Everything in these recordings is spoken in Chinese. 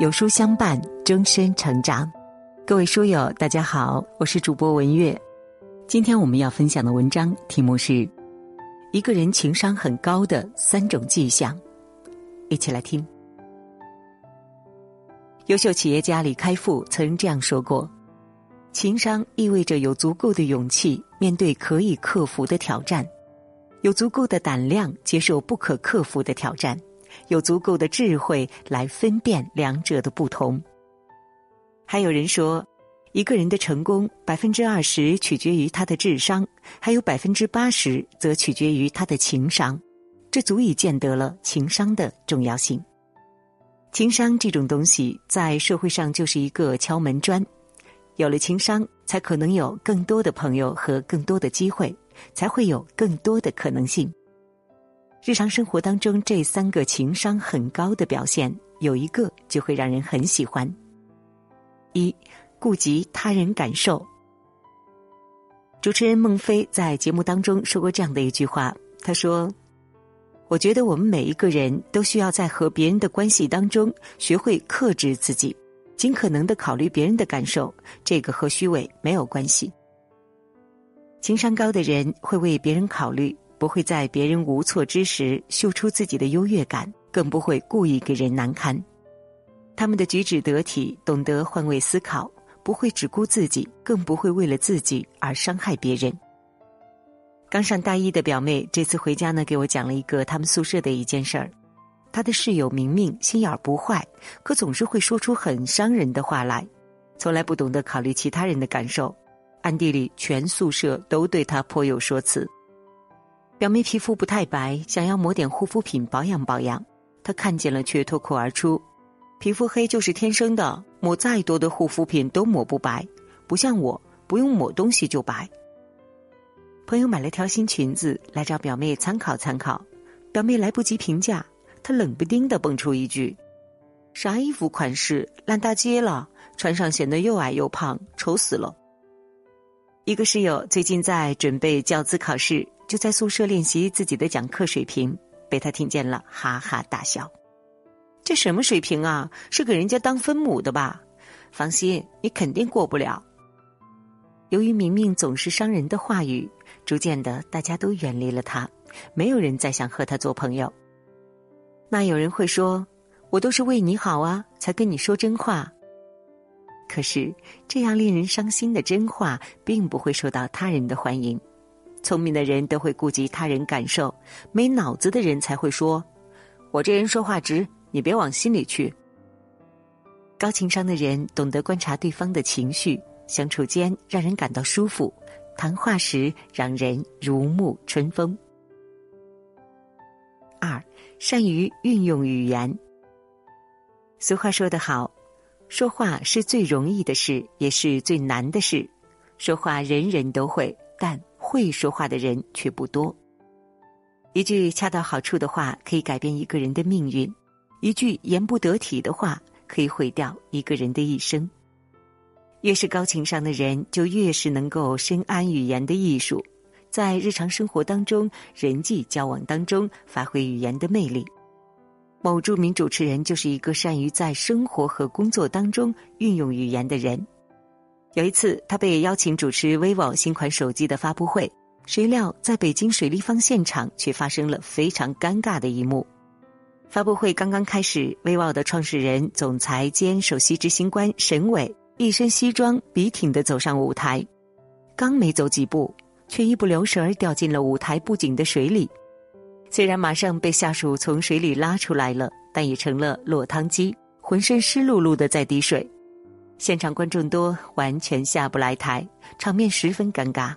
有书相伴，终身成长。各位书友，大家好，我是主播文月。今天我们要分享的文章题目是：一个人情商很高的三种迹象。一起来听。优秀企业家李开复曾这样说过：“情商意味着有足够的勇气面对可以克服的挑战，有足够的胆量接受不可克服的挑战。”有足够的智慧来分辨两者的不同。还有人说，一个人的成功百分之二十取决于他的智商，还有百分之八十则取决于他的情商。这足以见得了情商的重要性。情商这种东西在社会上就是一个敲门砖，有了情商，才可能有更多的朋友和更多的机会，才会有更多的可能性。日常生活当中，这三个情商很高的表现，有一个就会让人很喜欢。一，顾及他人感受。主持人孟非在节目当中说过这样的一句话，他说：“我觉得我们每一个人都需要在和别人的关系当中，学会克制自己，尽可能的考虑别人的感受。这个和虚伪没有关系。情商高的人会为别人考虑。”不会在别人无措之时秀出自己的优越感，更不会故意给人难堪。他们的举止得体，懂得换位思考，不会只顾自己，更不会为了自己而伤害别人。刚上大一的表妹这次回家呢，给我讲了一个他们宿舍的一件事儿。她的室友明明心眼儿不坏，可总是会说出很伤人的话来，从来不懂得考虑其他人的感受，暗地里全宿舍都对她颇有说辞。表妹皮肤不太白，想要抹点护肤品保养保养。她看见了，却脱口而出：“皮肤黑就是天生的，抹再多的护肤品都抹不白，不像我，不用抹东西就白。”朋友买了条新裙子来找表妹参考参考，表妹来不及评价，她冷不丁的蹦出一句：“啥衣服款式烂大街了，穿上显得又矮又胖，丑死了。”一个室友最近在准备教资考试。就在宿舍练习自己的讲课水平，被他听见了，哈哈大笑。这什么水平啊？是给人家当分母的吧？放心，你肯定过不了。由于明明总是伤人的话语，逐渐的大家都远离了他，没有人再想和他做朋友。那有人会说，我都是为你好啊，才跟你说真话。可是这样令人伤心的真话，并不会受到他人的欢迎。聪明的人都会顾及他人感受，没脑子的人才会说：“我这人说话直，你别往心里去。”高情商的人懂得观察对方的情绪，相处间让人感到舒服，谈话时让人如沐春风。二，善于运用语言。俗话说得好，说话是最容易的事，也是最难的事。说话人人都会，但。会说话的人却不多。一句恰到好处的话可以改变一个人的命运，一句言不得体的话可以毁掉一个人的一生。越是高情商的人，就越是能够深谙语言的艺术，在日常生活当中、人际交往当中发挥语言的魅力。某著名主持人就是一个善于在生活和工作当中运用语言的人。有一次，他被邀请主持 vivo 新款手机的发布会，谁料在北京水立方现场却发生了非常尴尬的一幕。发布会刚刚开始，vivo 的创始人、总裁兼首席执行官沈伟一身西装笔挺的走上舞台，刚没走几步，却一不留神儿掉进了舞台布景的水里。虽然马上被下属从水里拉出来了，但也成了落汤鸡，浑身湿漉漉的在滴水。现场观众多，完全下不来台，场面十分尴尬。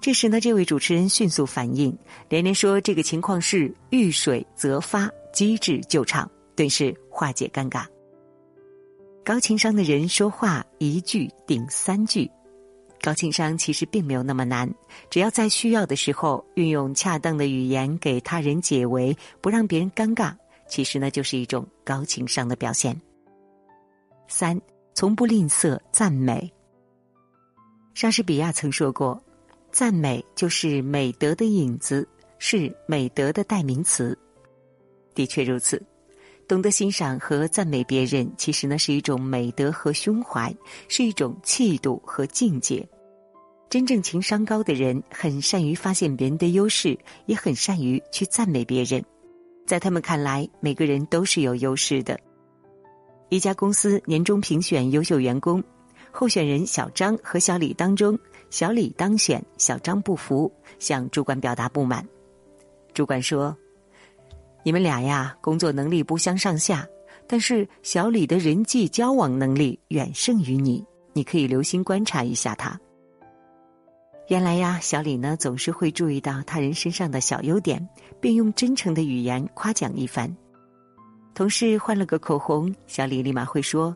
这时呢，这位主持人迅速反应，连连说：“这个情况是遇水则发，机智救场，顿时化解尴尬。”高情商的人说话一句顶三句，高情商其实并没有那么难，只要在需要的时候运用恰当的语言给他人解围，不让别人尴尬，其实呢就是一种高情商的表现。三。从不吝啬赞美。莎士比亚曾说过：“赞美就是美德的影子，是美德的代名词。”的确如此，懂得欣赏和赞美别人，其实呢是一种美德和胸怀，是一种气度和境界。真正情商高的人，很善于发现别人的优势，也很善于去赞美别人。在他们看来，每个人都是有优势的。一家公司年终评选优秀员工，候选人小张和小李当中，小李当选，小张不服，向主管表达不满。主管说。你们俩呀，工作能力不相上下，但是小李的人际交往能力远胜于你，你可以留心观察一下他。原来呀，小李呢总是会注意到他人身上的小优点，并用真诚的语言夸奖一番。同事换了个口红，小李立马会说：“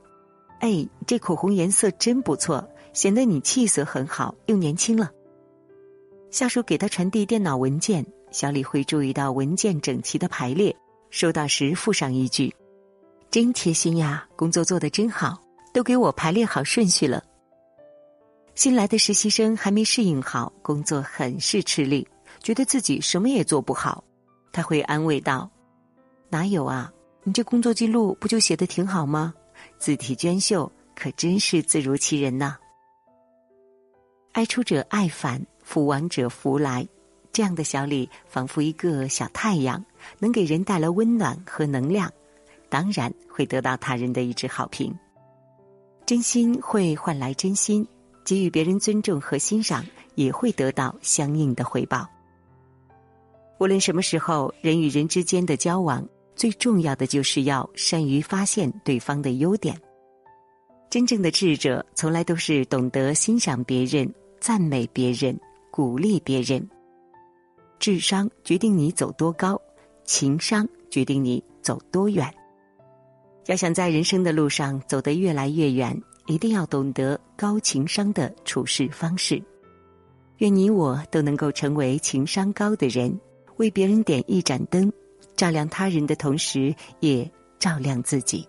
哎，这口红颜色真不错，显得你气色很好，又年轻了。”下属给他传递电脑文件。小李会注意到文件整齐的排列，收到时附上一句：“真贴心呀，工作做得真好，都给我排列好顺序了。”新来的实习生还没适应好，工作很是吃力，觉得自己什么也做不好。他会安慰道：“哪有啊，你这工作记录不就写的挺好吗？字体娟秀，可真是字如其人呐。”爱出者爱返，福往者福来。这样的小李仿佛一个小太阳，能给人带来温暖和能量，当然会得到他人的一致好评。真心会换来真心，给予别人尊重和欣赏，也会得到相应的回报。无论什么时候，人与人之间的交往，最重要的就是要善于发现对方的优点。真正的智者，从来都是懂得欣赏别人、赞美别人、鼓励别人。智商决定你走多高，情商决定你走多远。要想在人生的路上走得越来越远，一定要懂得高情商的处事方式。愿你我都能够成为情商高的人，为别人点一盏灯，照亮他人的同时，也照亮自己。